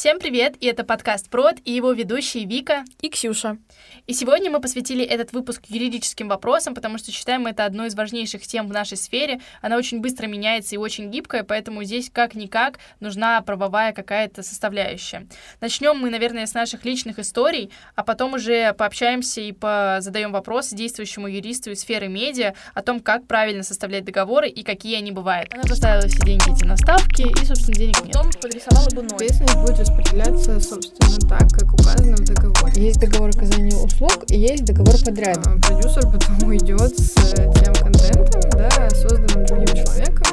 Всем привет, и это подкаст «Прод» и его ведущие Вика и Ксюша. И сегодня мы посвятили этот выпуск юридическим вопросам, потому что считаем это одной из важнейших тем в нашей сфере. Она очень быстро меняется и очень гибкая, поэтому здесь как-никак нужна правовая какая-то составляющая. Начнем мы, наверное, с наших личных историй, а потом уже пообщаемся и задаем вопросы действующему юристу из сферы медиа о том, как правильно составлять договоры и какие они бывают. Она поставила все деньги эти на ставки, и, собственно, денег нет. Потом подрисовала бы ноль. Ответственность будет распределяться, собственно, так, как указано в договоре. Есть договор оказания услуг и есть договор подряда. А, продюсер потом уйдет с э, тем контентом, да, созданным другим человеком.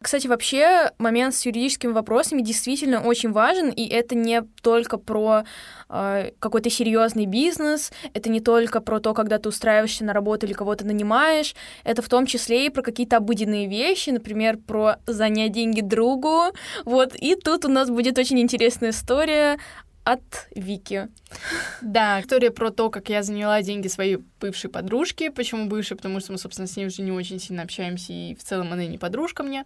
Кстати, вообще момент с юридическими вопросами действительно очень важен, и это не только про э, какой-то серьезный бизнес, это не только про то, когда ты устраиваешься на работу или кого-то нанимаешь, это в том числе и про какие-то обыденные вещи, например, про занять деньги другу. Вот, и тут у нас будет очень интересная история от Вики. Да, история про то, как я заняла деньги своей бывшей подружки. Почему бывшей? Потому что мы, собственно, с ней уже не очень сильно общаемся, и в целом она не подружка мне.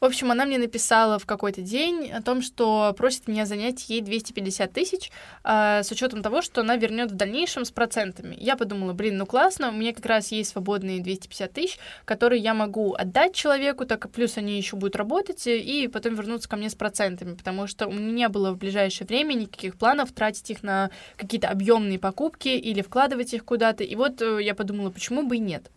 В общем, она мне написала в какой-то день о том, что просит меня занять ей 250 тысяч э, с учетом того, что она вернет в дальнейшем с процентами. Я подумала, блин, ну классно, у меня как раз есть свободные 250 тысяч, которые я могу отдать человеку, так как плюс они еще будут работать, и потом вернуться ко мне с процентами, потому что у меня не было в ближайшее время никаких планов тратить их на какие-то объемные покупки или вкладывать их куда-то. И вот э, я подумала, почему бы и нет.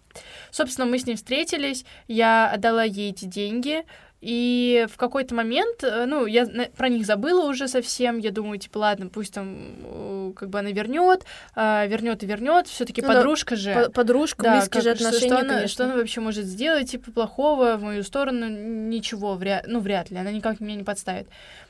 Собственно, мы с ней встретились, я отдала ей эти деньги, и в какой-то момент, э, ну, я про них забыла уже совсем. Я думаю, типа, ладно, пусть там э, как бы она вернет, а, вернет и вернет. Все-таки ну, подружка да, же. Подружка, да, близкие же отношения. Что, она, что она вообще может сделать, типа, плохого в мою сторону? Ничего, вряд, ну, вряд ли. Она никак меня не подставит.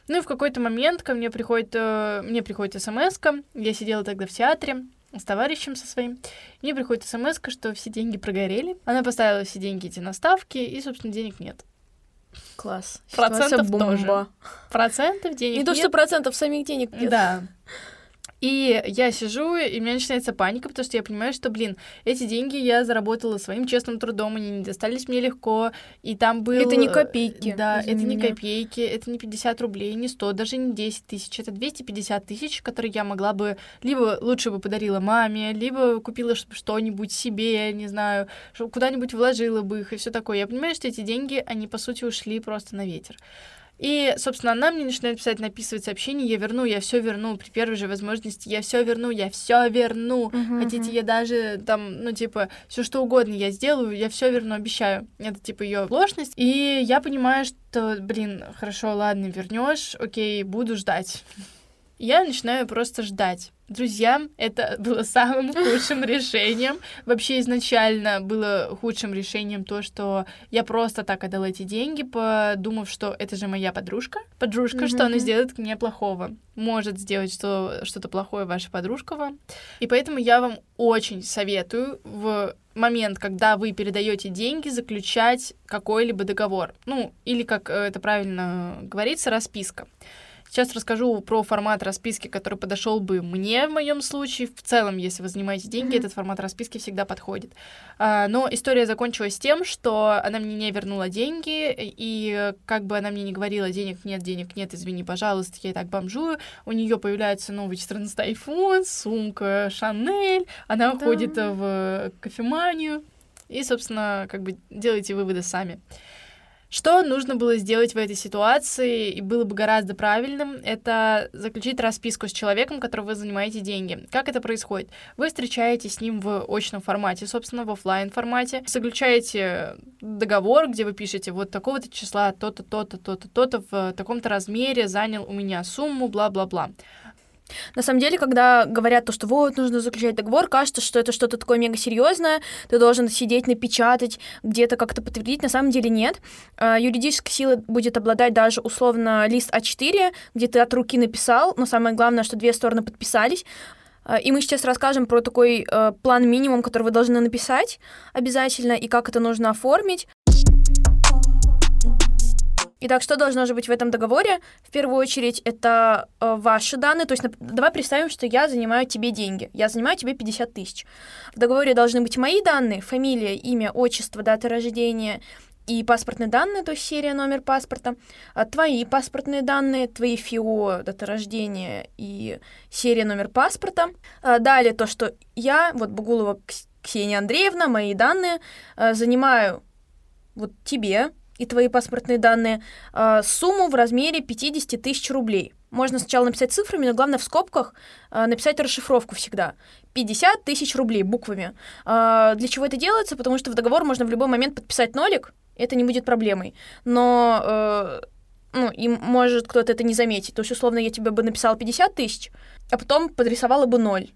Ну и в какой-то момент ко мне приходит, э, мне приходит смс -ка. Я сидела тогда в театре с товарищем со своим. Мне приходит смс что все деньги прогорели. Она поставила все деньги эти на ставки, и, собственно, денег нет. Класс. Процентов бомба. тоже. Процентов денег Не то, что процентов, самих денег нет. Да. И я сижу, и у меня начинается паника, потому что я понимаю, что, блин, эти деньги я заработала своим честным трудом, они не достались мне легко, и там был... Это не копейки. Да, это не копейки, это не 50 рублей, не 100, даже не 10 тысяч, это 250 тысяч, которые я могла бы, либо лучше бы подарила маме, либо купила что-нибудь себе, не знаю, куда-нибудь вложила бы их и все такое. Я понимаю, что эти деньги, они, по сути, ушли просто на ветер. И, собственно, она мне начинает писать, написывать сообщение, я верну, я все верну при первой же возможности, я все верну, я все верну. Uh-huh, Хотите, uh-huh. я даже там, ну, типа, все что угодно я сделаю, я все верну, обещаю. Это, типа, ее ложность. И я понимаю, что, блин, хорошо, ладно, вернешь, окей, буду ждать. Я начинаю просто ждать. Друзья, это было самым худшим решением. Вообще изначально было худшим решением то, что я просто так отдала эти деньги, подумав, что это же моя подружка. Подружка, mm-hmm. что она сделает мне плохого. Может сделать что, что-то плохое ваша подружка вам. И поэтому я вам очень советую в момент, когда вы передаете деньги, заключать какой-либо договор. Ну, или, как это правильно говорится, расписка. Сейчас расскажу про формат расписки, который подошел бы мне в моем случае. В целом, если вы занимаете деньги, mm-hmm. этот формат расписки всегда подходит. А, но история закончилась тем, что она мне не вернула деньги, и как бы она мне не говорила, денег нет, денег нет, извини, пожалуйста, я и так бомжую, у нее появляется новый 14 iPhone, сумка Шанель, она да. уходит в кофеманию, и, собственно, как бы делайте выводы сами. Что нужно было сделать в этой ситуации, и было бы гораздо правильным, это заключить расписку с человеком, которого вы занимаете деньги. Как это происходит? Вы встречаетесь с ним в очном формате, собственно, в офлайн формате, заключаете договор, где вы пишете вот такого-то числа, то-то, то-то, то-то, то-то, в таком-то размере занял у меня сумму, бла-бла-бла. На самом деле, когда говорят то, что вот, нужно заключать договор, кажется, что это что-то такое мега серьезное, ты должен сидеть, напечатать, где-то как-то подтвердить. На самом деле нет. А, юридическая сила будет обладать даже условно лист А4, где ты от руки написал, но самое главное, что две стороны подписались. А, и мы сейчас расскажем про такой э, план минимум, который вы должны написать обязательно, и как это нужно оформить. Итак, что должно же быть в этом договоре? В первую очередь, это э, ваши данные. То есть, давай представим, что я занимаю тебе деньги. Я занимаю тебе 50 тысяч. В договоре должны быть мои данные, фамилия, имя, отчество, дата рождения и паспортные данные, то есть серия, номер паспорта, а твои паспортные данные, твои ФИО, дата рождения и серия, номер паспорта. А далее то, что я, вот Бугулова Ксения Андреевна, мои данные, а, занимаю вот тебе и твои паспортные данные а, сумму в размере 50 тысяч рублей. Можно сначала написать цифрами, но главное в скобках э, написать расшифровку всегда. 50 тысяч рублей буквами. Э, для чего это делается? Потому что в договор можно в любой момент подписать нолик, это не будет проблемой. Но э, ну, и может кто-то это не заметить. То есть, условно, я тебе бы написала 50 тысяч, а потом подрисовала бы ноль,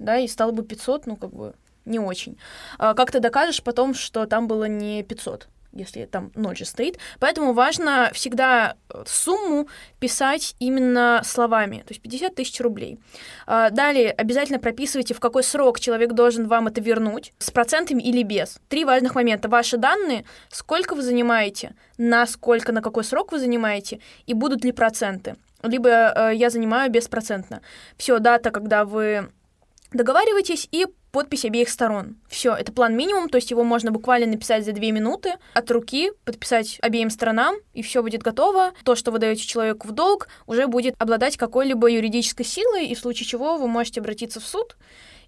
да, и стало бы 500, ну, как бы, не очень. А как ты докажешь потом, что там было не 500? Если там ноль же стоит. Поэтому важно всегда э, сумму писать именно словами, то есть 50 тысяч рублей. А, далее обязательно прописывайте, в какой срок человек должен вам это вернуть, с процентами или без. Три важных момента. Ваши данные, сколько вы занимаете, на сколько, на какой срок вы занимаете, и будут ли проценты. Либо э, я занимаю беспроцентно. Все, дата, когда вы договариваетесь, и подпись обеих сторон. Все, это план минимум, то есть его можно буквально написать за две минуты от руки, подписать обеим сторонам, и все будет готово. То, что вы даете человеку в долг, уже будет обладать какой-либо юридической силой, и в случае чего вы можете обратиться в суд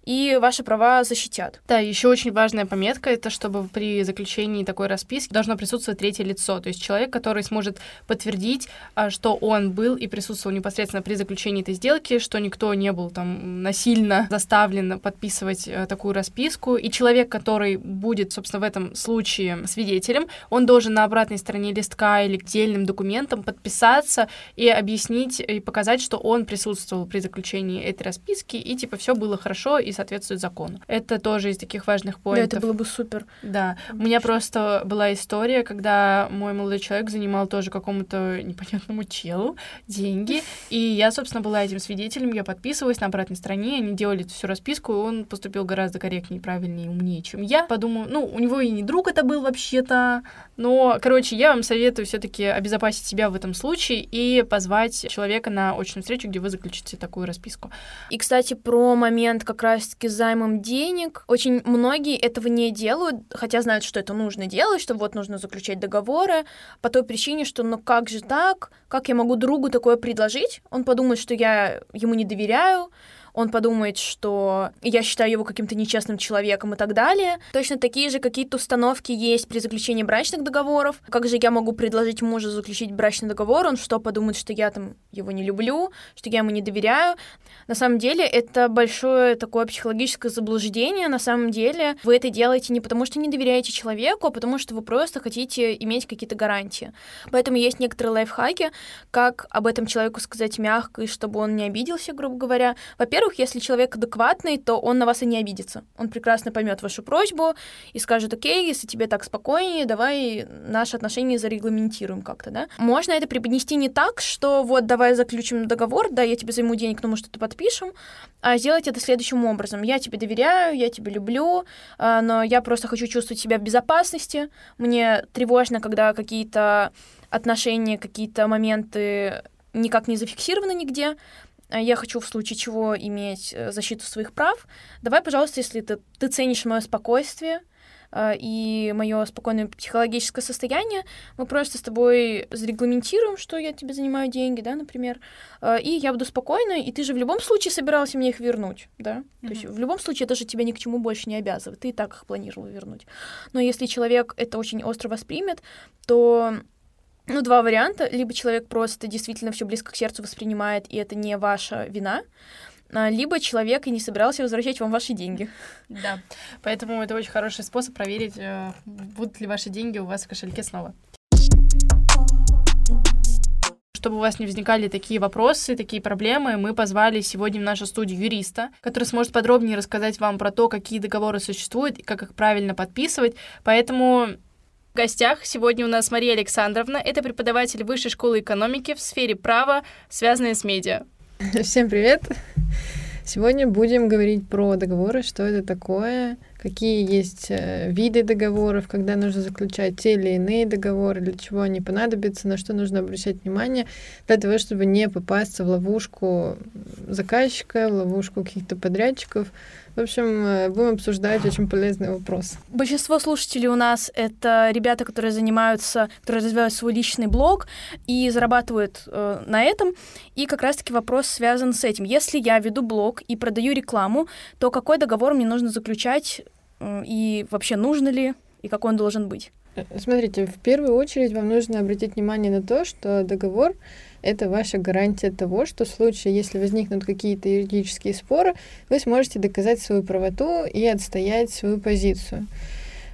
и ваши права защитят. Да, еще очень важная пометка это, чтобы при заключении такой расписки должно присутствовать третье лицо, то есть человек, который сможет подтвердить, а, что он был и присутствовал непосредственно при заключении этой сделки, что никто не был там насильно заставлен подписывать э, такую расписку, и человек, который будет, собственно, в этом случае свидетелем, он должен на обратной стороне листка или отдельным документом подписаться и объяснить и показать, что он присутствовал при заключении этой расписки, и типа все было хорошо, соответствует закону. Это тоже из таких важных поинтов. Да, это было бы супер. Да. У меня просто была история, когда мой молодой человек занимал тоже какому-то непонятному челу деньги, и я, собственно, была этим свидетелем, я подписывалась на обратной стороне, они делали всю расписку, и он поступил гораздо корректнее, правильнее и умнее, чем я. Подумаю, ну, у него и не друг это был вообще-то, но, короче, я вам советую все таки обезопасить себя в этом случае и позвать человека на очную встречу, где вы заключите такую расписку. И, кстати, про момент как раз раз-таки займом денег. Очень многие этого не делают, хотя знают, что это нужно делать, что вот нужно заключать договоры, по той причине, что ну как же так, как я могу другу такое предложить? Он подумает, что я ему не доверяю, он подумает, что я считаю его каким-то нечестным человеком и так далее. Точно такие же какие-то установки есть при заключении брачных договоров. Как же я могу предложить мужу заключить брачный договор? Он что, подумает, что я там его не люблю, что я ему не доверяю? На самом деле это большое такое психологическое заблуждение. На самом деле вы это делаете не потому, что не доверяете человеку, а потому что вы просто хотите иметь какие-то гарантии. Поэтому есть некоторые лайфхаки, как об этом человеку сказать мягко, и чтобы он не обиделся, грубо говоря. Во-первых, во-первых, если человек адекватный, то он на вас и не обидится. Он прекрасно поймет вашу просьбу и скажет, окей, если тебе так спокойнее, давай наши отношения зарегламентируем как-то, да. Можно это преподнести не так, что вот давай заключим договор, да, я тебе займу денег, но мы что-то подпишем, а сделать это следующим образом. Я тебе доверяю, я тебя люблю, а, но я просто хочу чувствовать себя в безопасности. Мне тревожно, когда какие-то отношения, какие-то моменты никак не зафиксированы нигде, я хочу в случае чего иметь э, защиту своих прав, давай, пожалуйста, если ты, ты ценишь мое спокойствие, э, и мое спокойное психологическое состояние, мы просто с тобой зарегламентируем, что я тебе занимаю деньги, да, например, э, и я буду спокойна, и ты же в любом случае собирался мне их вернуть, да, mm-hmm. то есть в любом случае это же тебя ни к чему больше не обязывает, ты и так их планировал вернуть. Но если человек это очень остро воспримет, то ну, два варианта. Либо человек просто действительно все близко к сердцу воспринимает, и это не ваша вина, а, либо человек и не собирался возвращать вам ваши деньги. Да, поэтому это очень хороший способ проверить, э, будут ли ваши деньги у вас в кошельке снова. Чтобы у вас не возникали такие вопросы, такие проблемы, мы позвали сегодня в нашу студию юриста, который сможет подробнее рассказать вам про то, какие договоры существуют и как их правильно подписывать. Поэтому гостях сегодня у нас Мария Александровна. Это преподаватель Высшей школы экономики в сфере права, связанной с медиа. Всем привет! Сегодня будем говорить про договоры, что это такое, какие есть э, виды договоров, когда нужно заключать те или иные договоры, для чего они понадобятся, на что нужно обращать внимание, для того, чтобы не попасться в ловушку заказчика, в ловушку каких-то подрядчиков. В общем, э, будем обсуждать очень полезный вопрос. Большинство слушателей у нас это ребята, которые занимаются, которые развивают свой личный блог и зарабатывают э, на этом. И как раз-таки вопрос связан с этим. Если я веду блог и продаю рекламу, то какой договор мне нужно заключать э, и вообще нужно ли и какой он должен быть? Э, Смотрите, в первую очередь вам нужно обратить внимание на то, что договор это ваша гарантия того, что в случае, если возникнут какие-то юридические споры, вы сможете доказать свою правоту и отстоять свою позицию.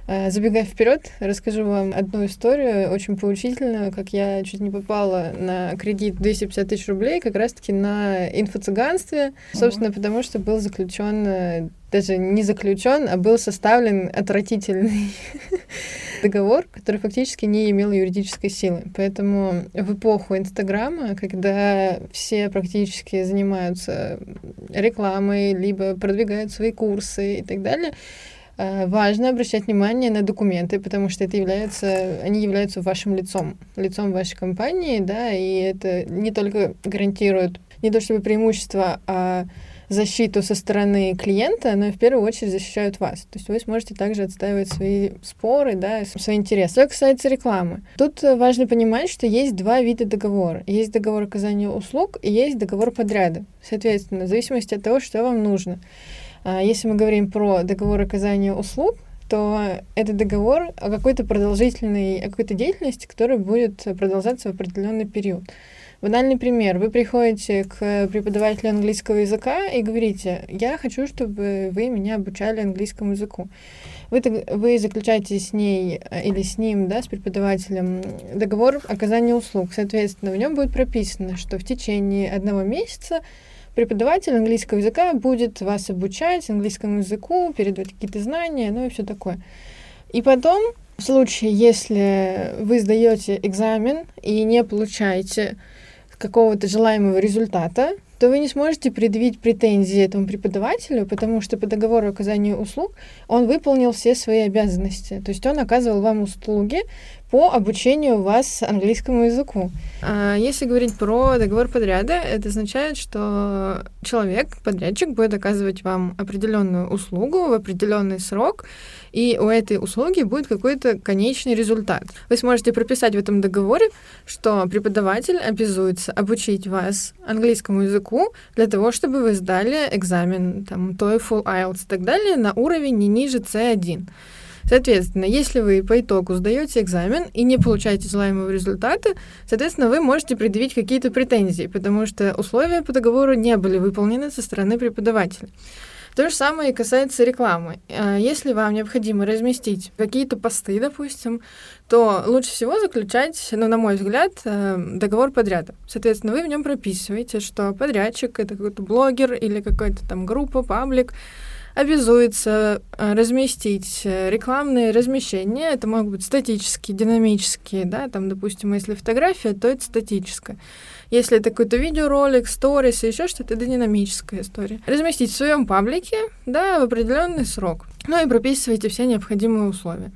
А, Забегая вперед, расскажу вам одну историю, очень поучительную, как я чуть не попала на кредит 250 тысяч рублей, как раз-таки на инфо-цыганстве, собственно, потому что был заключен, э, даже не заключен, а был составлен отвратительный договор, который фактически не имел юридической силы. Поэтому в эпоху Инстаграма, когда все практически занимаются рекламой, либо продвигают свои курсы и так далее, э, важно обращать внимание на документы, потому что это является, они являются вашим лицом, лицом вашей компании, да, и это не только гарантирует не то чтобы преимущество, а защиту со стороны клиента, но в первую очередь защищают вас. То есть вы сможете также отстаивать свои споры, да, свои интересы. Что касается рекламы. Тут важно понимать, что есть два вида договора. Есть договор оказания услуг и есть договор подряда. Соответственно, в зависимости от того, что вам нужно. А Если мы говорим про договор оказания услуг, то это договор о какой-то продолжительной, о какой-то деятельности, которая будет продолжаться в определенный период. Банальный пример. Вы приходите к преподавателю английского языка и говорите, я хочу, чтобы вы меня обучали английскому языку. Вы, вы заключаете с ней э, или с ним, да, с преподавателем договор оказания услуг. Соответственно, в нем будет прописано, что в течение одного месяца преподаватель английского языка будет вас обучать английскому языку, передавать какие-то знания, ну и все такое. И потом, в случае, если вы сдаете экзамен и не получаете какого-то желаемого результата, то вы не сможете предъявить претензии этому преподавателю, потому что по договору оказания услуг он выполнил все свои обязанности. То есть он оказывал вам услуги по обучению вас английскому языку. А если говорить про договор подряда, это означает, что человек, подрядчик, будет оказывать вам определенную услугу в определенный срок, и у этой услуги будет какой-то конечный результат. Вы сможете прописать в этом договоре, что преподаватель обязуется обучить вас английскому языку для того, чтобы вы сдали экзамен, там, TOEFL, IELTS и так далее на уровень не ниже C1. Соответственно, если вы по итогу сдаете экзамен и не получаете желаемого результата, соответственно, вы можете предъявить какие-то претензии, потому что условия по договору не были выполнены со стороны преподавателя. То же самое и касается рекламы. А Если вам необходимо разместить какие-то посты, допустим, то лучше всего заключать, ну, на мой взгляд, э, договор подряда. Соответственно, вы в нем прописываете, что подрядчик — это какой-то блогер или какая-то там группа, паблик, обязуется э, разместить э, рекламные размещения. Это могут быть статические, динамические, да, там, допустим, если фотография, то это статическая. Если это какой-то видеоролик, сторис и еще что-то, это динамическая история. Разместить в своем паблике, да, в определенный срок. Ну и прописывайте все необходимые условия.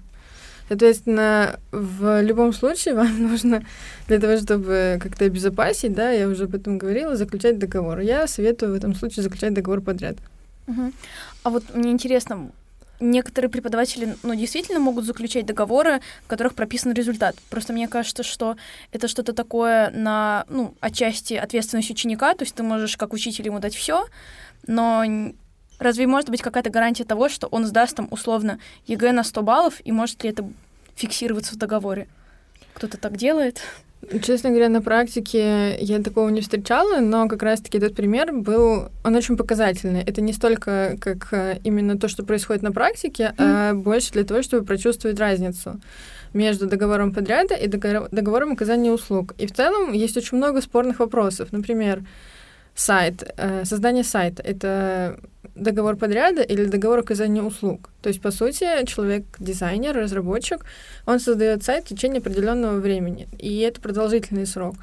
Соответственно, в любом случае вам нужно для того, чтобы как-то обезопасить, да, я уже об этом говорила, заключать договор. Я советую в этом случае заключать договор подряд. Мгм. А вот мне интересно, некоторые преподаватели, ну, действительно могут заключать договоры, в которых прописан результат. Просто мне кажется, что это что-то такое на, ну, отчасти ответственность ученика, то есть ты можешь как учитель ему дать все, но разве может быть какая-то гарантия того, что он сдаст там условно ЕГЭ на 100 баллов, и может ли это фиксироваться в договоре? Кто-то так делает? Честно говоря, на практике я такого не встречала, но как раз-таки этот пример был, он очень показательный. Это не столько как э, именно то, что происходит на практике, а больше для того, чтобы прочувствовать разницу между договором подряда и договор- договором оказания услуг. И в целом есть очень много спорных вопросов. Например, сайт, э, создание сайта — это договор подряда или договор оказания услуг. То есть, по сути, человек, дизайнер, разработчик, он создает сайт в течение определенного времени, и это продолжительный срок.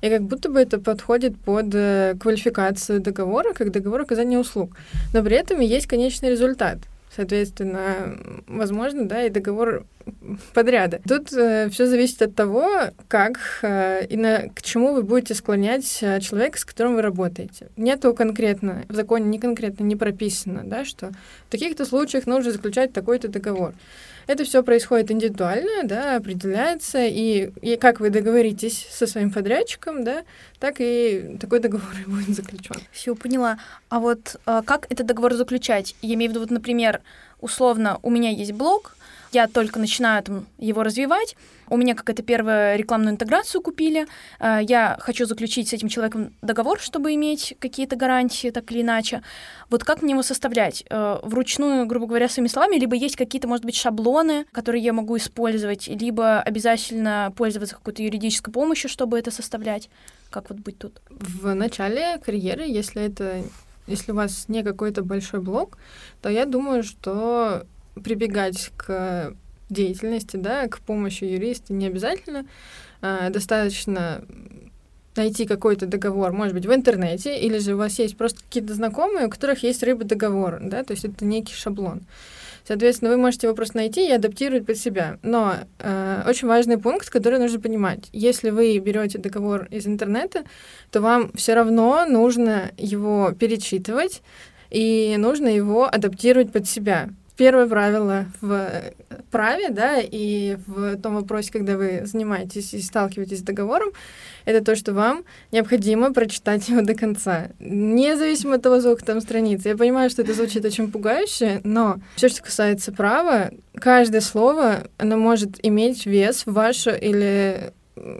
И как будто бы это подходит под э, квалификацию договора, как договор оказания услуг. Но при этом есть конечный результат. Соответственно, возможно, да, и договор подряда. Тут э, все зависит от того, как э, и на, к чему вы будете склонять э, человека, с которым вы работаете. Нету конкретно, в законе не конкретно не прописано, да, что в таких-то случаях нужно заключать такой-то договор. Это все происходит индивидуально, да, определяется, и, и как вы договоритесь со своим подрядчиком, да, так и такой договор и будет заключен. Все, поняла. А вот а, как этот договор заключать? Я имею в виду, вот, например, условно, у меня есть блог, я только начинаю там, его развивать, у меня какая-то первая рекламную интеграцию купили, э, я хочу заключить с этим человеком договор, чтобы иметь какие-то гарантии, так или иначе. Вот как мне его составлять? Э, вручную, грубо говоря, своими словами, либо есть какие-то, может быть, шаблоны, которые я могу использовать, либо обязательно пользоваться какой-то юридической помощью, чтобы это составлять? Как вот быть тут? В начале карьеры, если это если у вас не какой-то большой блог, то я думаю, что прибегать к деятельности, да, к помощи юриста не обязательно. А, достаточно найти какой-то договор, может быть, в интернете, или же у вас есть просто какие-то знакомые, у которых есть рыба договор, да, то есть это некий шаблон. Соответственно, вы можете его просто найти и адаптировать под себя. Но э, очень важный пункт, который нужно понимать. Если вы берете договор из интернета, то вам все равно нужно его перечитывать и нужно его адаптировать под себя первое правило в праве, да, и в том вопросе, когда вы занимаетесь и сталкиваетесь с договором, это то, что вам необходимо прочитать его до конца. Независимо от того, сколько там страниц. Я понимаю, что это звучит очень пугающе, но все, что касается права, каждое слово, оно может иметь вес в вашу или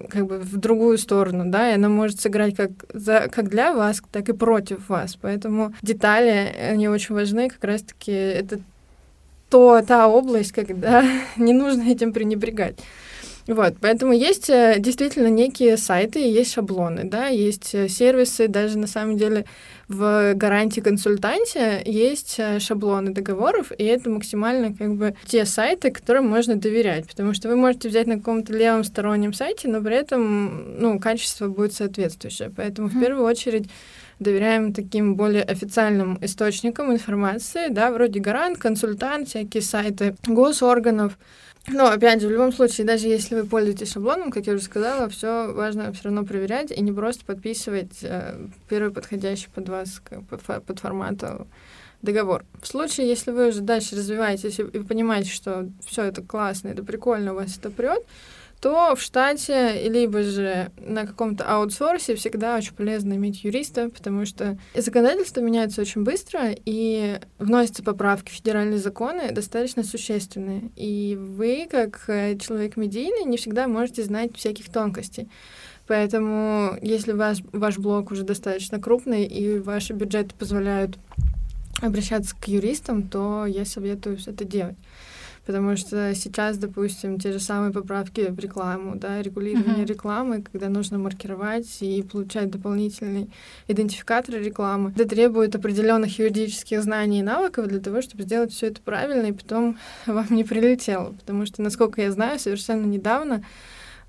как бы в другую сторону, да, и она может сыграть как, за, как для вас, так и против вас. Поэтому детали, они очень важны, как раз-таки это то та область, когда не нужно этим пренебрегать. Вот, поэтому есть э, действительно некие сайты, есть шаблоны, да, есть э, сервисы, даже на самом деле в гарантии консультанте есть э, шаблоны договоров, и это максимально как бы те сайты, которым можно доверять, потому что вы можете взять на каком-то левом стороннем сайте, но при этом, ну, качество будет соответствующее. Поэтому mm-hmm. в первую очередь доверяем таким более официальным источникам информации, да, вроде гарант, консультант, всякие сайты госорганов. Но, опять же, в любом случае, даже если вы пользуетесь шаблоном, как я уже сказала, все важно все равно проверять и не просто подписывать э, первый подходящий под вас, под, под форматом договор. В случае, если вы уже дальше развиваетесь и, и понимаете, что все это классно, это прикольно, у вас это прет, то в штате, либо же на каком-то аутсорсе всегда очень полезно иметь юриста, потому что законодательство меняется очень быстро, и вносятся поправки в федеральные законы достаточно существенные. И вы, как э, человек медийный, не всегда можете знать всяких тонкостей. Поэтому, если ваш, ваш блог уже достаточно крупный и ваши бюджеты позволяют обращаться к юристам, то я советую это делать. Потому что сейчас, допустим, те же самые поправки в рекламу, да, регулирование mm-hmm. рекламы, когда нужно маркировать и получать дополнительный идентификатор рекламы, это требует определенных юридических знаний и навыков для того, чтобы сделать все это правильно и потом вам не прилетело. Потому что, насколько я знаю, совершенно недавно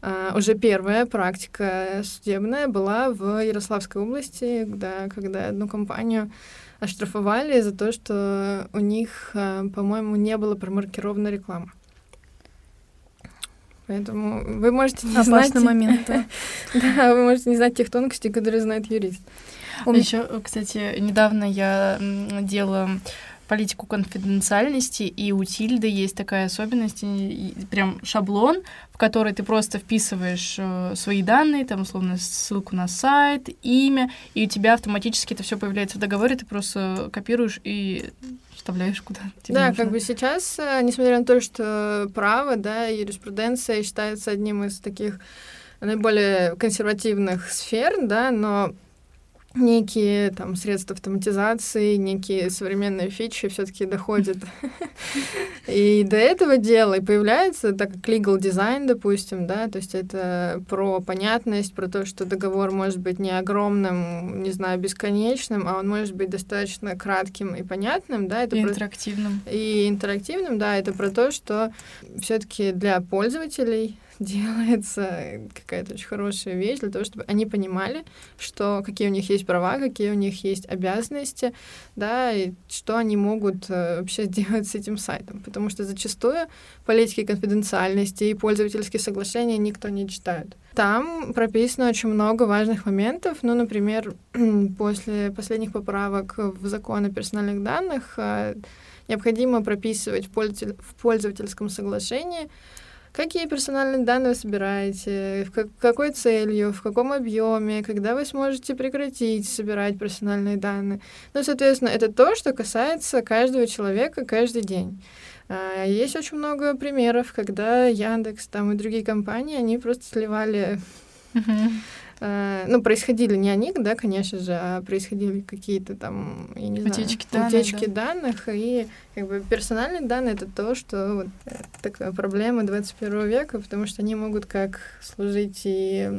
Uh, уже первая практика судебная была в Ярославской области, когда, когда одну компанию оштрафовали за то, что у них, э, по-моему, не было промаркирована реклама. Поэтому вы можете не Опасный знать... момент, да. да, вы можете не знать тех тонкостей, которые знает юрист. Еще, кстати, недавно я делала политику конфиденциальности, и у Тильды есть такая особенность, прям шаблон, в который ты просто вписываешь э, свои данные, там, условно, ссылку на сайт, имя, и у тебя автоматически это все появляется в договоре, ты просто копируешь и вставляешь куда тебе Да, нужно. как бы сейчас, э, несмотря на то, что право, да, юриспруденция считается одним из таких наиболее консервативных сфер, да, но некие там средства автоматизации, некие современные фичи все-таки доходят и до этого дела, и появляется, так как legal design, допустим, да, то есть это про понятность, про то, что договор может быть не огромным, не знаю, бесконечным, а он может быть достаточно кратким и понятным, да, это и про... интерактивным. И интерактивным, да, это про то, что все-таки для пользователей делается какая-то очень хорошая вещь для того, чтобы они понимали, что какие у них есть права, какие у них есть обязанности, да, и что они могут э, вообще сделать с этим сайтом. Потому что зачастую политики конфиденциальности и пользовательские соглашения никто не читает. Там прописано очень много важных моментов. Ну, например, после последних поправок в закон о персональных данных э, необходимо прописывать в пользовательском соглашении, какие персональные данные вы собираете, в как, какой целью, в каком объеме, когда вы сможете прекратить собирать персональные данные. Ну, соответственно, это то, что касается каждого человека каждый день. А, есть очень много примеров, когда Яндекс там и другие компании, они просто сливали Uh, ну, происходили не они, да, конечно же, а происходили какие-то там, я не утечки знаю, данных, утечки да. данных, и как бы персональные данные — это то, что вот, э, такая проблема 21 века, потому что они могут как служить и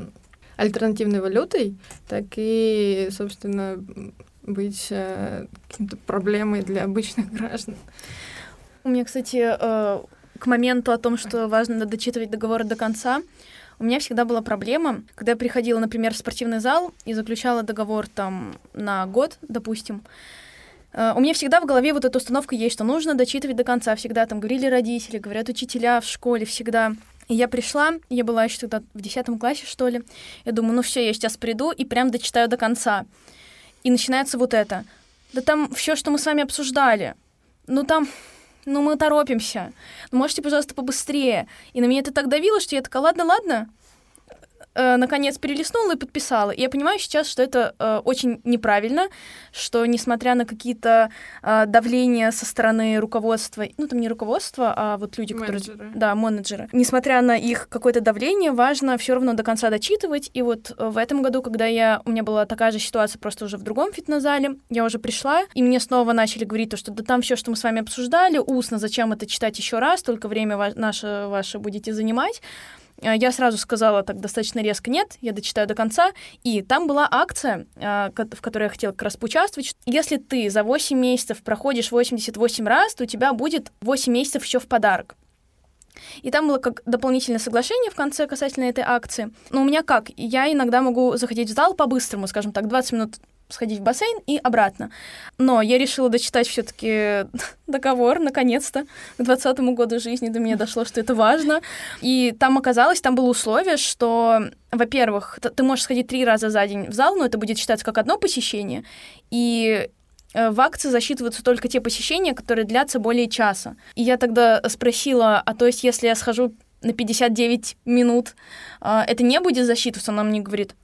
альтернативной валютой, так и, собственно, быть э, каким-то проблемой для обычных граждан. У меня, кстати, э, к моменту о том, что важно дочитывать договоры до конца, у меня всегда была проблема, когда я приходила, например, в спортивный зал и заключала договор там на год, допустим, э, у меня всегда в голове вот эта установка есть, что нужно дочитывать до конца. Всегда там говорили родители, говорят учителя в школе, всегда. И я пришла, я была еще тогда в 10 классе, что ли. Я думаю, ну все, я сейчас приду и прям дочитаю до конца. И начинается вот это. Да там все, что мы с вами обсуждали. Ну там ну мы торопимся, можете, пожалуйста, побыстрее. И на меня это так давило, что я такая, ладно, ладно, э, наконец перелистнула и подписала. И я понимаю сейчас, что это э, очень неправильно, что несмотря на какие-то э, давления со стороны руководства, ну там не руководство, а вот люди, менеджеры. которые... Да, менеджеры. Несмотря на их какое-то давление, важно все равно до конца дочитывать. И вот э, в этом году, когда я... У меня была такая же ситуация, просто уже в другом фитнес-зале, я уже пришла, и мне снова начали говорить то, что да там все, что мы с вами обсуждали, устно, зачем это читать еще раз, только время ва- наше ваше будете занимать. Э, я сразу сказала так достаточно резко нет, я дочитаю до конца. И там была акция, э, в которой я хотела как раз поучаствовать. Если ты за 8 месяцев проходишь 88 раз, то у тебя будет 8 месяцев еще в подарок. И там было как дополнительное соглашение в конце касательно этой акции. Но у меня как? Я иногда могу заходить в зал по-быстрому, скажем так, 20 минут сходить в бассейн и обратно. Но я решила дочитать все-таки договор, наконец-то, к 20 году жизни до меня дошло, что это важно. И там оказалось, там было условие, что, во-первых, ты можешь сходить три раза за день в зал, но это будет считаться как одно посещение, и э, в акции засчитываются только те посещения, которые длятся более часа. И я тогда спросила, а то есть если я схожу на 59 минут, а, это не будет засчитываться? Она мне говорит,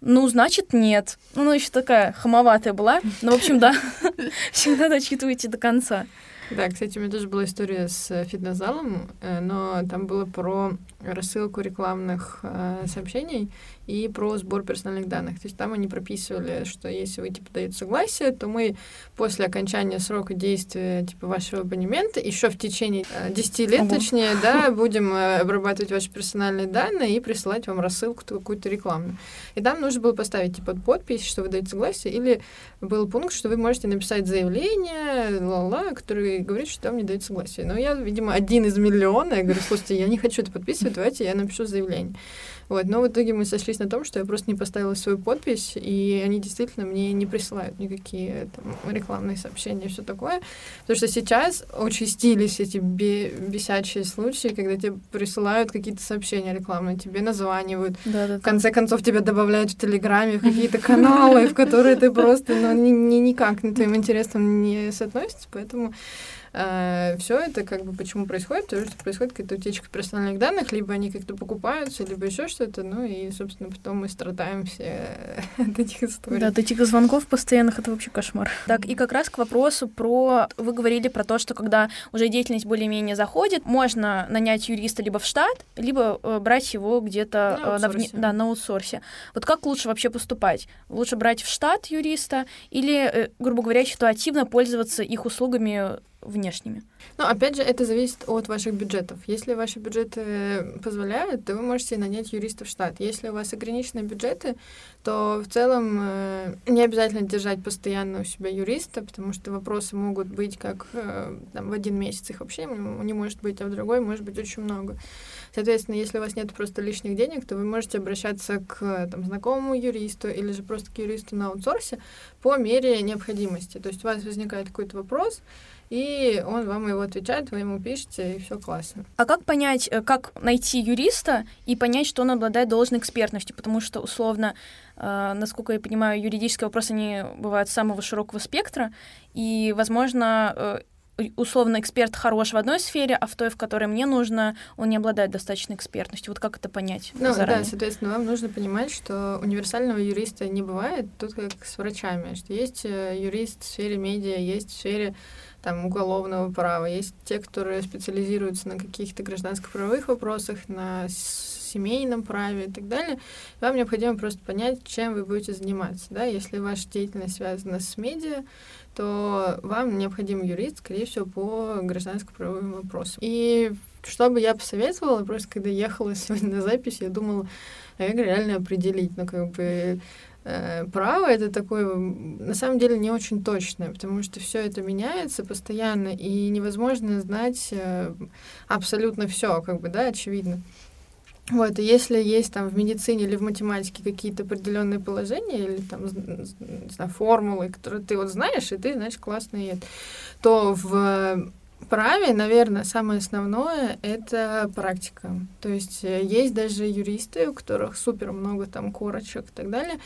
ну, значит, нет. Ну, она еще такая хамоватая была. Ну, в общем, да, всегда дочитывайте до конца. Да, кстати, у меня тоже была история с фитнес-залом, э, но там было про рассылку рекламных э, сообщений и про сбор персональных данных. То есть там они прописывали, что если вы типа даете согласие, то мы после окончания срока действия типа вашего абонемента еще в течение э, 10 лет, Ого. точнее, да, будем э, обрабатывать ваши персональные данные и присылать вам рассылку какую-то рекламную. И там нужно было поставить типа подпись, что вы даете согласие, или был пункт, что вы можете написать заявление, ла-ла, который говорит, что там не дают согласие. Но я, видимо, один из миллиона. Я говорю, слушайте, я не хочу это подписывать, давайте я напишу заявление. Вот, но в итоге мы сошлись на том, что я просто не поставила свою подпись, и они действительно мне не присылают никакие там, рекламные сообщения и все такое. Потому что сейчас участились эти бесячие случаи, когда тебе присылают какие-то сообщения рекламные, тебе названивают. Да, да, в конце концов тебя добавляют в Телеграме, в какие-то каналы, в которые ты просто ну, ни, никак на твоим интересам не соотносится, поэтому Э, все это как бы почему происходит? Потому что происходит какая-то утечка персональных данных, либо они как-то покупаются, либо еще что-то, ну и, собственно, потом мы страдаем все от этих историй. Да, от этих звонков постоянных это вообще кошмар. Так, и как раз к вопросу про... Вы говорили про то, что когда уже деятельность более-менее заходит, можно нанять юриста либо в штат, либо э, брать его где-то на, э, на, вне... да, на аутсорсе. Вот как лучше вообще поступать? Лучше брать в штат юриста или, грубо говоря, ситуативно пользоваться их услугами внешними. Ну, опять же, это зависит от ваших бюджетов. Если ваши бюджеты позволяют, то вы можете нанять юриста в штат. Если у вас ограниченные бюджеты, то в целом э, не обязательно держать постоянно у себя юриста, потому что вопросы могут быть как э, там, в один месяц их вообще не может быть, а в другой может быть очень много. Соответственно, если у вас нет просто лишних денег, то вы можете обращаться к там, знакомому юристу или же просто к юристу на аутсорсе по мере необходимости. То есть у вас возникает какой-то вопрос, и он вам его отвечает, вы ему пишете, и все классно. А как понять, э, как найти юриста и понять, что он обладает должной экспертностью? Потому что, условно, э, насколько я понимаю, юридические вопросы, они бывают самого широкого спектра, и, возможно, э, условно эксперт хорош в одной сфере, а в той, в которой мне нужно, он не обладает достаточной экспертностью. Вот как это понять? Ну заранее? да, соответственно, вам нужно понимать, что универсального юриста не бывает, тут как с врачами, что есть э, юрист в сфере медиа, есть в сфере там, уголовного права, есть те, которые специализируются на каких-то гражданско-правовых вопросах, на семейном праве и так далее. Вам необходимо просто понять, чем вы будете заниматься. Да? Если ваша деятельность связана с медиа, то вам необходим юрист, скорее всего, по гражданско-правовым вопросам. И что бы я посоветовала, просто когда ехала сегодня на запись, я думала, а как реально определить, ну, как бы, право это такое, на самом деле, не очень точное, потому что все это меняется постоянно, и невозможно знать э, абсолютно все, как бы, да, очевидно. Вот, и если есть там в медицине или в математике какие-то определенные положения или там, не знаю, формулы, которые ты вот знаешь, и ты, знаешь, классные, то в праве, наверное, самое основное — это практика. То есть э, есть даже юристы, у которых супер много там корочек и так далее,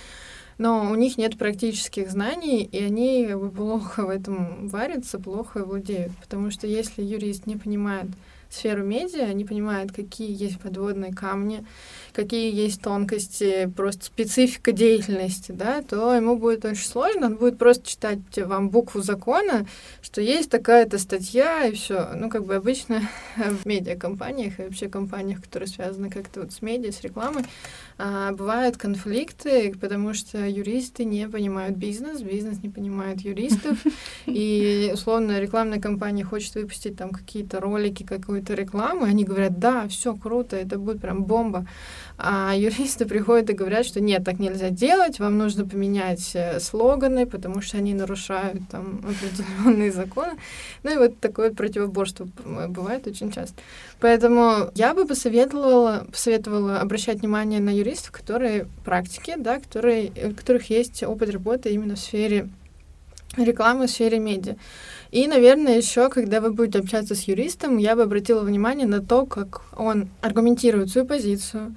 но у них нет практических знаний, и они плохо в этом варятся, плохо владеют. Потому что если юрист не понимает, сферу медиа, не понимает, какие есть подводные камни, какие есть тонкости, просто специфика деятельности, да, то ему будет очень сложно, он будет просто читать вам букву закона, что есть такая-то статья, и все. Ну, как бы обычно в медиакомпаниях и вообще компаниях, которые связаны как-то вот с медиа, с рекламой, а, бывают конфликты, потому что юристы не понимают бизнес, бизнес не понимает юристов, и, условно, рекламная компания хочет выпустить там какие-то ролики, какую-то рекламу, и они говорят, да, все круто, это будет прям бомба. А юристы приходят и говорят, что нет, так нельзя делать, вам нужно поменять э, слоганы, потому что они нарушают там определенные законы. Ну и вот такое противоборство бывает очень часто. Поэтому я бы посоветовала, посоветовала обращать внимание на юристов, которые практики, да, которые, у которых есть опыт работы именно в сфере рекламы, в сфере медиа. И, наверное, еще, когда вы будете общаться с юристом, я бы обратила внимание на то, как он аргументирует свою позицию,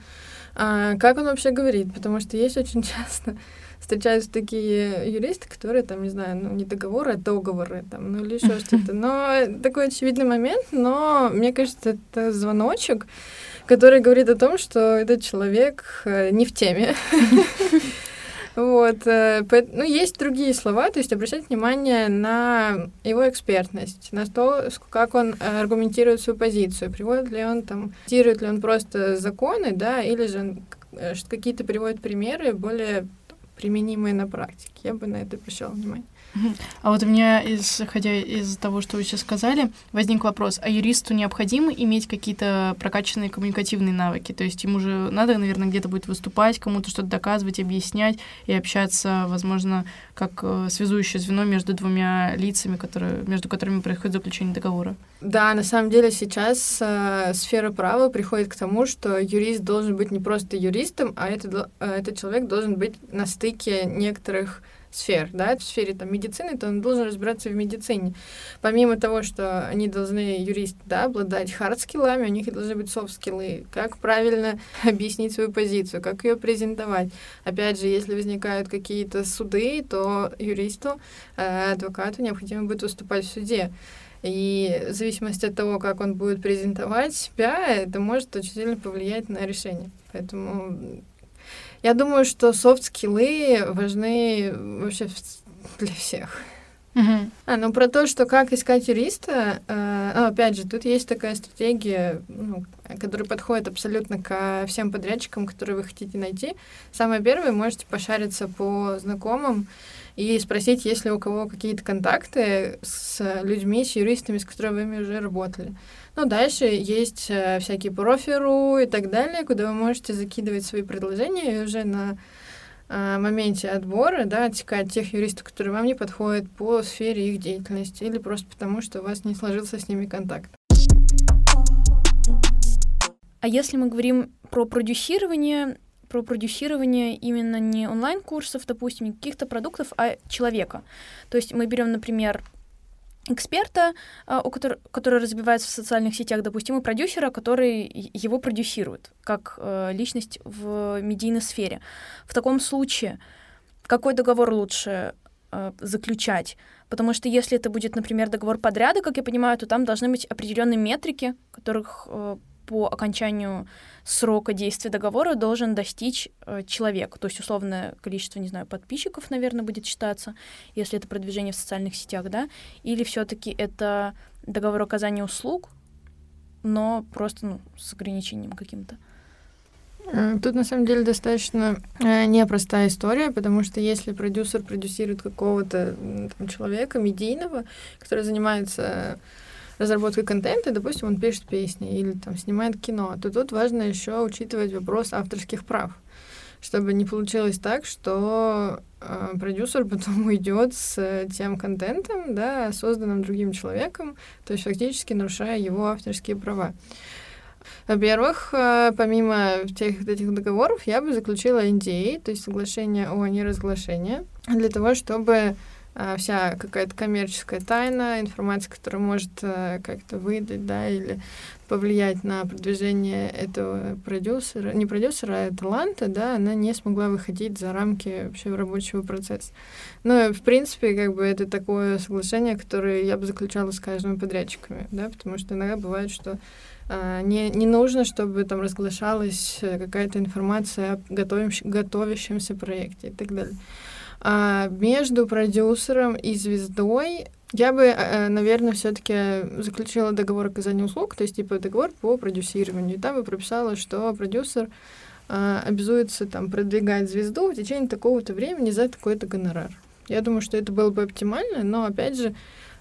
а, как он вообще говорит, потому что есть очень часто встречаются такие юристы, которые там, не знаю, ну, не договоры, а договоры, там, ну, или еще что-то. Но такой очевидный момент, но мне кажется, это звоночек, который говорит о том, что этот человек э, не в теме. Вот. Э, ну, есть другие слова, то есть обращать внимание на его экспертность, на то, как он э, аргументирует свою позицию, приводит ли он там, цитирует ли он просто законы, да, или же э, какие-то приводит примеры более применимые на практике. Я бы на это обращала внимание. А вот у меня, исходя из того, что вы сейчас сказали, возник вопрос, а юристу необходимо иметь какие-то прокачанные коммуникативные навыки? То есть ему же надо, наверное, где-то будет выступать, кому-то что-то доказывать, объяснять и общаться, возможно, как э, связующее звено между двумя лицами, которые, между которыми происходит заключение договора. Да, на самом деле сейчас э, сфера права приходит к тому, что юрист должен быть не просто юристом, а это, э, этот человек должен быть на стыке некоторых сфер, да, в сфере там, медицины, то он должен разбираться в медицине. Помимо того, что они должны, юристы, да, обладать хард-скиллами, у них должны быть софт-скиллы, как правильно объяснить свою позицию, как ее презентовать. Опять же, если возникают какие-то суды, то юристу, э, адвокату необходимо будет выступать в суде. И в зависимости от того, как он будет презентовать себя, это может очень сильно повлиять на решение. Поэтому я думаю, что софт-скиллы важны вообще для всех. Мгм. А, ну про то, что как искать юриста, э, ну, опять же, тут есть такая стратегия, ну, которая подходит абсолютно ко всем подрядчикам, которые вы хотите найти. Самое первое, можете пошариться по знакомым и спросить, есть ли у кого какие-то контакты с людьми, с юристами, с которыми вы уже работали. Ну, дальше есть э, всякие профи.ру и так далее, куда вы можете закидывать свои предложения и уже на э, моменте отбора, да, отсекать тех юристов, которые вам не подходят по сфере их деятельности или просто потому, что у вас не сложился с ними контакт. А если мы говорим про продюсирование, про продюсирование именно не онлайн-курсов, допустим, не каких-то продуктов, а человека. То есть мы берем, например, эксперта, а, у котор- который разбивается в социальных сетях, допустим, и продюсера, который его продюсирует как э, личность в медийной сфере. В таком случае какой договор лучше э, заключать? Потому что если это будет, например, договор подряда, как я понимаю, то там должны быть определенные метрики, которых э, по окончанию срока действия договора должен достичь э, человек. То есть условное количество, не знаю, подписчиков, наверное, будет считаться, если это продвижение в социальных сетях, да? Или все-таки это договор оказания услуг, но просто ну, с ограничением каким-то. Тут на самом деле достаточно э, непростая история, потому что если продюсер продюсирует какого-то человека медийного, который занимается разработкой контента, допустим, он пишет песни или там снимает кино, то тут важно еще учитывать вопрос авторских прав, чтобы не получилось так, что э, продюсер потом уйдет с э, тем контентом, да, созданным другим человеком, то есть фактически нарушая его авторские права. Во-первых, э, помимо тех этих договоров, я бы заключила NDA, то есть соглашение о неразглашении, для того, чтобы вся какая-то коммерческая тайна, информация, которая может э, как-то выдать, да, или повлиять на продвижение этого продюсера, не продюсера, а таланта, да, она не смогла выходить за рамки вообще рабочего процесса. Ну, и, в принципе, как бы это такое соглашение, которое я бы заключала с каждым подрядчиками, да, потому что иногда бывает, что а, не, не нужно, чтобы там разглашалась э, какая-то информация о готовящемся проекте и так далее. А между продюсером и звездой я бы, э, наверное, все-таки заключила договор оказания услуг, то есть типа договор по продюсированию. И там бы прописала, что продюсер а, обязуется там продвигать звезду в течение такого-то времени за такой-то гонорар. Я думаю, что это было бы оптимально, но опять же,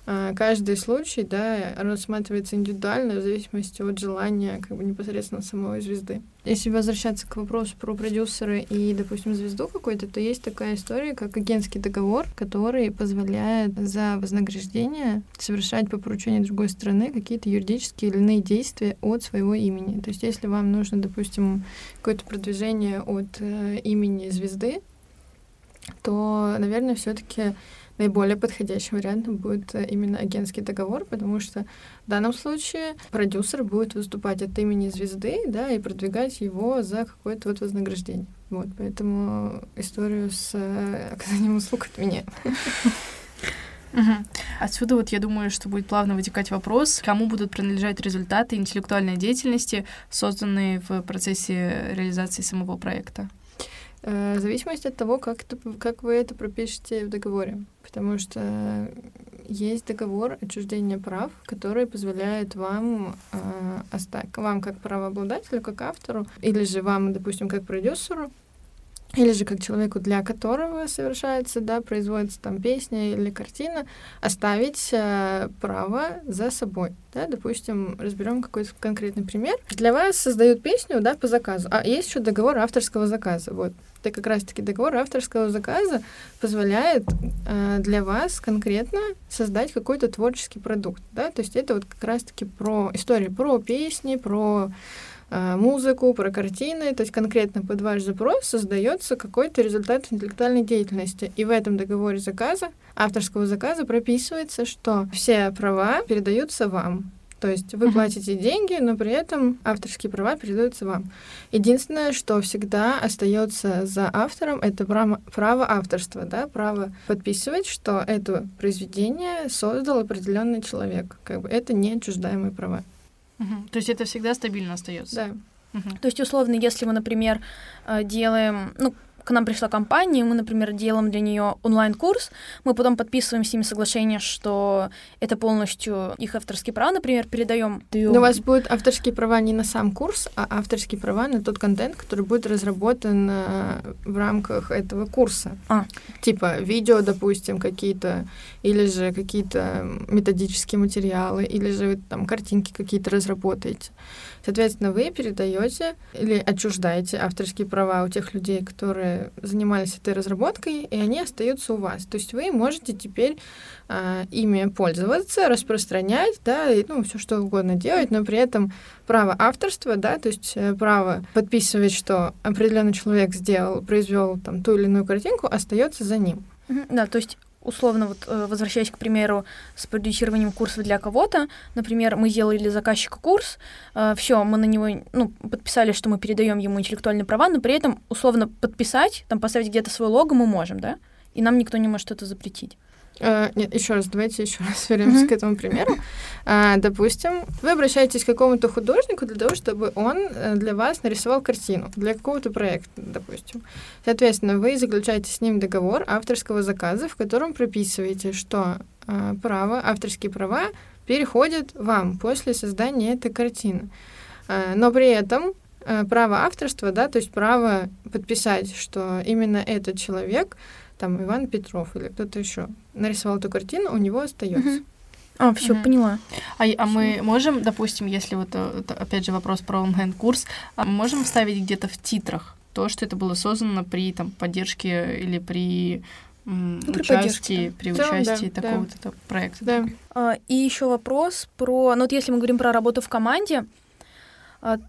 каждый случай, да, рассматривается индивидуально в зависимости от желания как бы непосредственно самой звезды. Если возвращаться к вопросу про продюсера и, допустим, звезду какой-то, то есть такая история, как агентский договор, который позволяет за вознаграждение совершать по поручению другой страны какие-то юридические или иные действия от своего имени. То есть если вам нужно, допустим, какое-то продвижение от э, имени звезды, то, наверное, все-таки наиболее подходящим вариантом будет э, именно агентский договор, потому что в данном случае продюсер будет выступать от имени звезды, да, и продвигать его за какое-то вот вознаграждение. Вот, поэтому историю с э, оказанием услуг от меня. Мгм. Отсюда вот я думаю, что будет плавно вытекать вопрос, кому будут принадлежать результаты интеллектуальной деятельности, созданные в процессе реализации самого проекта. Э, В зависимости от того, как, это, как вы это пропишете в договоре. Потому что есть договор отчуждения прав, который позволяет вам, э, оста- вам как правообладателю, как автору, или же вам, допустим, как продюсеру, или же как человеку, для которого совершается, да, производится там песня или картина, оставить э, право за собой. Да, допустим, разберем какой-то конкретный пример. Для вас создают песню, да, по заказу, а есть еще договор авторского заказа. Вот. Это как раз-таки договор авторского заказа позволяет э, для вас конкретно создать какой-то творческий продукт, да, то есть это вот как раз-таки про историю про песни, про музыку, про картины, то есть конкретно под ваш запрос создается какой-то результат интеллектуальной деятельности. И в этом договоре заказа, авторского заказа прописывается, что все права передаются вам. То есть вы платите деньги, но при этом авторские права передаются вам. Единственное, что всегда остается за автором, это право, право авторства, да, право подписывать, что это произведение создал определенный человек. Как бы это не отчуждаемые права. Мгм. То есть это всегда стабильно остается. Да. Мгм. То есть, условно, если мы, например, э, делаем, ну, к нам пришла компания, мы, например, делаем для нее онлайн-курс, мы потом подписываем с ними соглашение, что это полностью их авторские права, например, передаем. Но у вас будут авторские права не на сам курс, а авторские права на тот контент, который будет разработан э, в рамках этого курса. А. Типа видео, допустим, какие-то, или же какие-то методические материалы, или же там картинки какие-то разработаете. Соответственно, вы передаете или отчуждаете авторские права у тех людей, которые занимались этой разработкой, и они остаются у вас. То есть вы можете теперь а, ими пользоваться, распространять, да, и, ну, все что угодно делать, но при этом право авторства, да, то есть э, право подписывать, что определенный человек сделал, произвел там ту или иную картинку, остается за ним. Да, то есть условно, вот э, возвращаясь, к примеру, с продюсированием курса для кого-то, например, мы сделали заказчика курс, э, все, мы на него, ну, подписали, что мы передаем ему интеллектуальные права, но при этом, условно, подписать, там, поставить где-то свой лого мы можем, да? И нам никто не может это запретить. Uh, нет, еще раз, давайте еще раз вернемся mm-hmm. к этому примеру. Uh, допустим, вы обращаетесь к какому-то художнику для того, чтобы он э, для вас нарисовал картину для какого-то проекта, допустим. Соответственно, вы заключаете с ним договор авторского заказа, в котором прописываете, что uh, право, авторские права переходят вам после создания этой картины. Но при этом право авторства, да, то есть право подписать, что именно этот человек там Иван Петров или кто-то еще нарисовал эту картину, у него остается. А, все, угу. поняла. А, а мы можем, допустим, если вот э, это, опять же вопрос про онлайн-курс, а можем вставить где-то в титрах то, что это было создано при там, поддержке или при ну, при участии, при участии да, такого-то да. проекта. Да. А, и еще вопрос про, ну вот если мы говорим про работу в команде,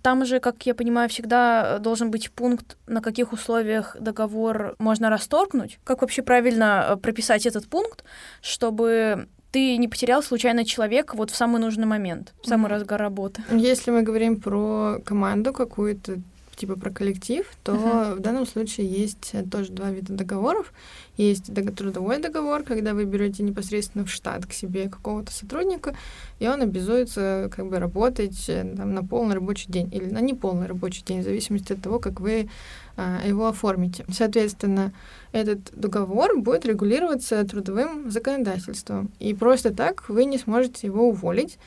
там же, как я понимаю, всегда должен быть пункт, на каких условиях договор можно расторгнуть. Как вообще правильно э, прописать этот пункт, чтобы ты не потерял случайно человека вот в самый нужный момент, в самый mm-hmm. разгар работы. Если мы говорим про команду какую-то, типа про коллектив, то uh-huh. в данном случае есть тоже два вида договоров. Есть трудовой договор, когда вы берете непосредственно в штат к себе какого-то сотрудника, и он обязуется как бы работать э, там, на полный рабочий день или на неполный рабочий день, в зависимости от того, как вы а, его оформите. Соответственно, этот договор будет регулироваться трудовым законодательством, и просто так вы не сможете его уволить.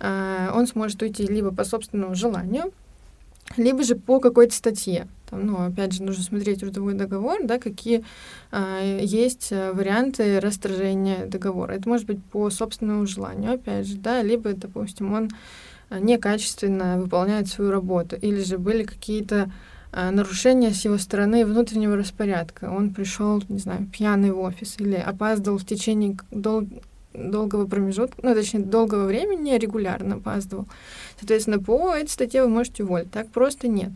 А, он сможет уйти либо по собственному желанию, либо же по какой-то статье. Там, ну, опять же, нужно смотреть трудовой договор, да, какие а, есть э, варианты расторжения договора. Это может быть по собственному желанию, опять же, да, либо, допустим, он а, некачественно выполняет свою работу, или же были какие-то а, нарушения с его стороны внутреннего распорядка. Он пришел, не знаю, пьяный в офис или опаздывал в течение дол долгого промежутка, ну, точнее, долгого времени регулярно опаздывал. Соответственно, по этой статье вы можете уволить. Так просто нет.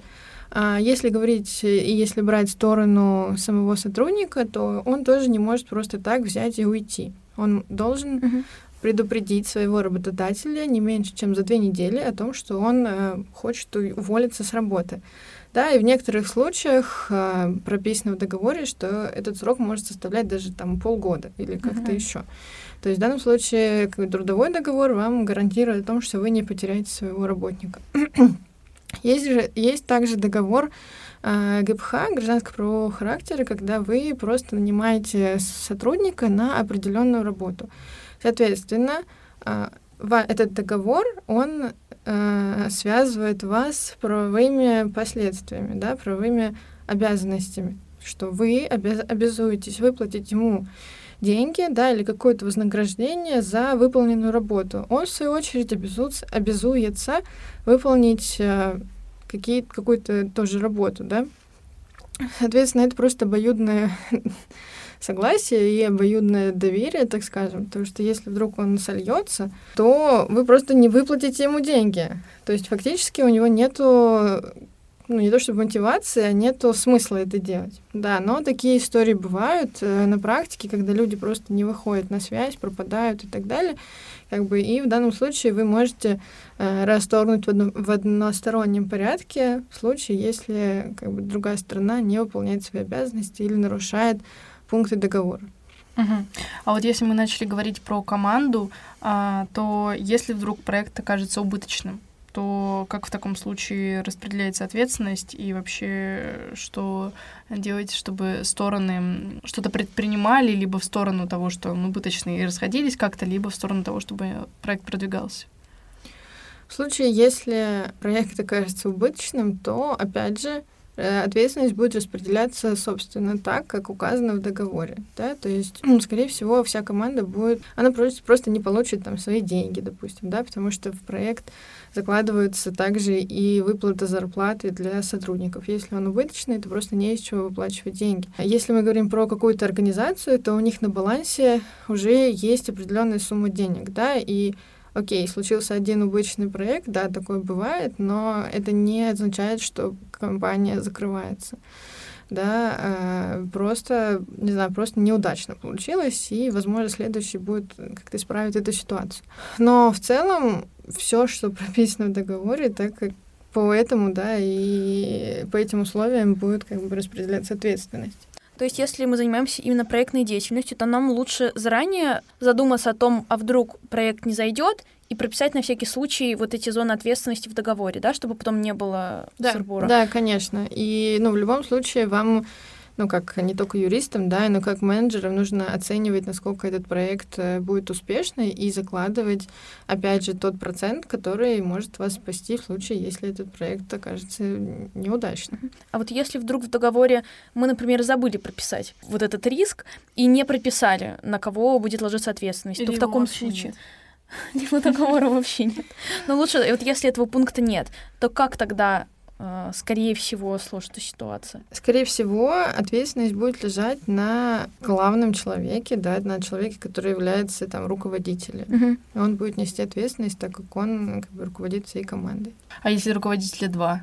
А если говорить и если брать сторону самого сотрудника, то он тоже не может просто так взять и уйти. Он должен uh-huh. предупредить своего работодателя не меньше, чем за две недели о том, что он э, хочет уволиться с работы. Да, и в некоторых случаях э, прописано в договоре, что этот срок может составлять даже там полгода или как-то uh-huh. еще. То есть в данном случае трудовой договор вам гарантирует о том, что вы не потеряете своего работника. есть, же, есть также договор э, ГПХ, гражданского правового характера, когда вы просто нанимаете сотрудника на определенную работу. Соответственно, э, этот договор, он э, связывает вас с правовыми последствиями, да, правовыми обязанностями, что вы обяз обязуетесь выплатить ему деньги, да, или какое-то вознаграждение за выполненную работу. Он, в свою очередь, обязуется, обязуется выполнить э, какие, какую-то тоже работу, да. Соответственно, это просто обоюдное согласие и обоюдное доверие, так скажем. Потому что если вдруг он сольется, то вы просто не выплатите ему деньги. То есть фактически у него нету ну, не то чтобы мотивации, а нету смысла это делать. Да, но такие истории бывают э, на практике, когда люди просто не выходят на связь, пропадают и так далее. Как бы, и в данном случае вы можете э, расторгнуть в, одно, в одностороннем порядке в случае, если как бы, другая сторона не выполняет свои обязанности или нарушает пункты договора. Угу. А вот если мы начали говорить про команду, а, то если вдруг проект окажется убыточным, что как в таком случае распределяется ответственность и вообще что делать, чтобы стороны что-то предпринимали либо в сторону того, что он убыточный и расходились как-то, либо в сторону того, чтобы проект продвигался. В случае, если проект окажется убыточным, то, опять же, ответственность будет распределяться, собственно, так, как указано в договоре. Да? То есть, скорее всего, вся команда будет... Она просто, просто не получит там свои деньги, допустим, да, потому что в проект закладываются также и выплата зарплаты для сотрудников. Если он убыточный, то просто не из чего выплачивать деньги. А если мы говорим про какую-то организацию, то у них на балансе уже есть определенная сумма денег, да, и окей, случился один убыточный проект, да, такое бывает, но это не означает, что компания закрывается. Да, э, просто, не знаю, просто неудачно получилось, и, возможно, следующий будет как-то исправить эту ситуацию. Но в целом все, что прописано в договоре, так как по этому, да, и по этим условиям будет как бы распределяться ответственность. То есть, если мы занимаемся именно проектной деятельностью, то нам лучше заранее задуматься о том, а вдруг проект не зайдет, и прописать на всякий случай вот эти зоны ответственности в договоре, да, чтобы потом не было да, сырбора. Да, конечно. И, ну, в любом случае вам ну, как не только юристам, да, но как менеджерам нужно оценивать, насколько этот проект э, будет успешный и закладывать, опять же, тот процент, который может вас спасти в случае, если этот проект окажется неудачным. А вот если вдруг в договоре мы, например, забыли прописать вот этот риск и не прописали, на кого будет ложиться ответственность, Или то в таком случае... Нет договора вообще нет. Но лучше, вот если этого пункта нет, то как тогда скорее всего, сложится ситуация? Скорее всего, ответственность будет лежать на главном человеке, да, на человеке, который является там руководителем. Угу. Он будет нести ответственность, так как он как бы, руководит всей командой. А если руководителя два?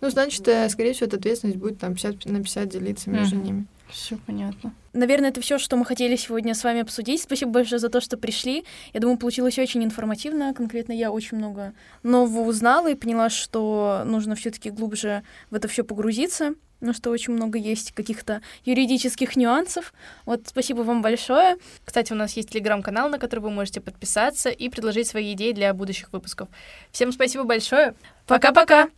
Ну, значит, э, скорее всего, эта ответственность будет там 50 на 50 делиться между угу. ними. Все понятно. Наверное, это все, что мы хотели сегодня с вами обсудить. Спасибо большое за то, что пришли. Я думаю, получилось очень информативно. Конкретно я очень много нового узнала и поняла, что нужно все-таки глубже в это все погрузиться ну что очень много есть каких-то юридических нюансов. Вот спасибо вам большое. Кстати, у нас есть телеграм-канал, на который вы можете подписаться и предложить свои идеи для будущих выпусков. Всем спасибо большое. Пока-пока.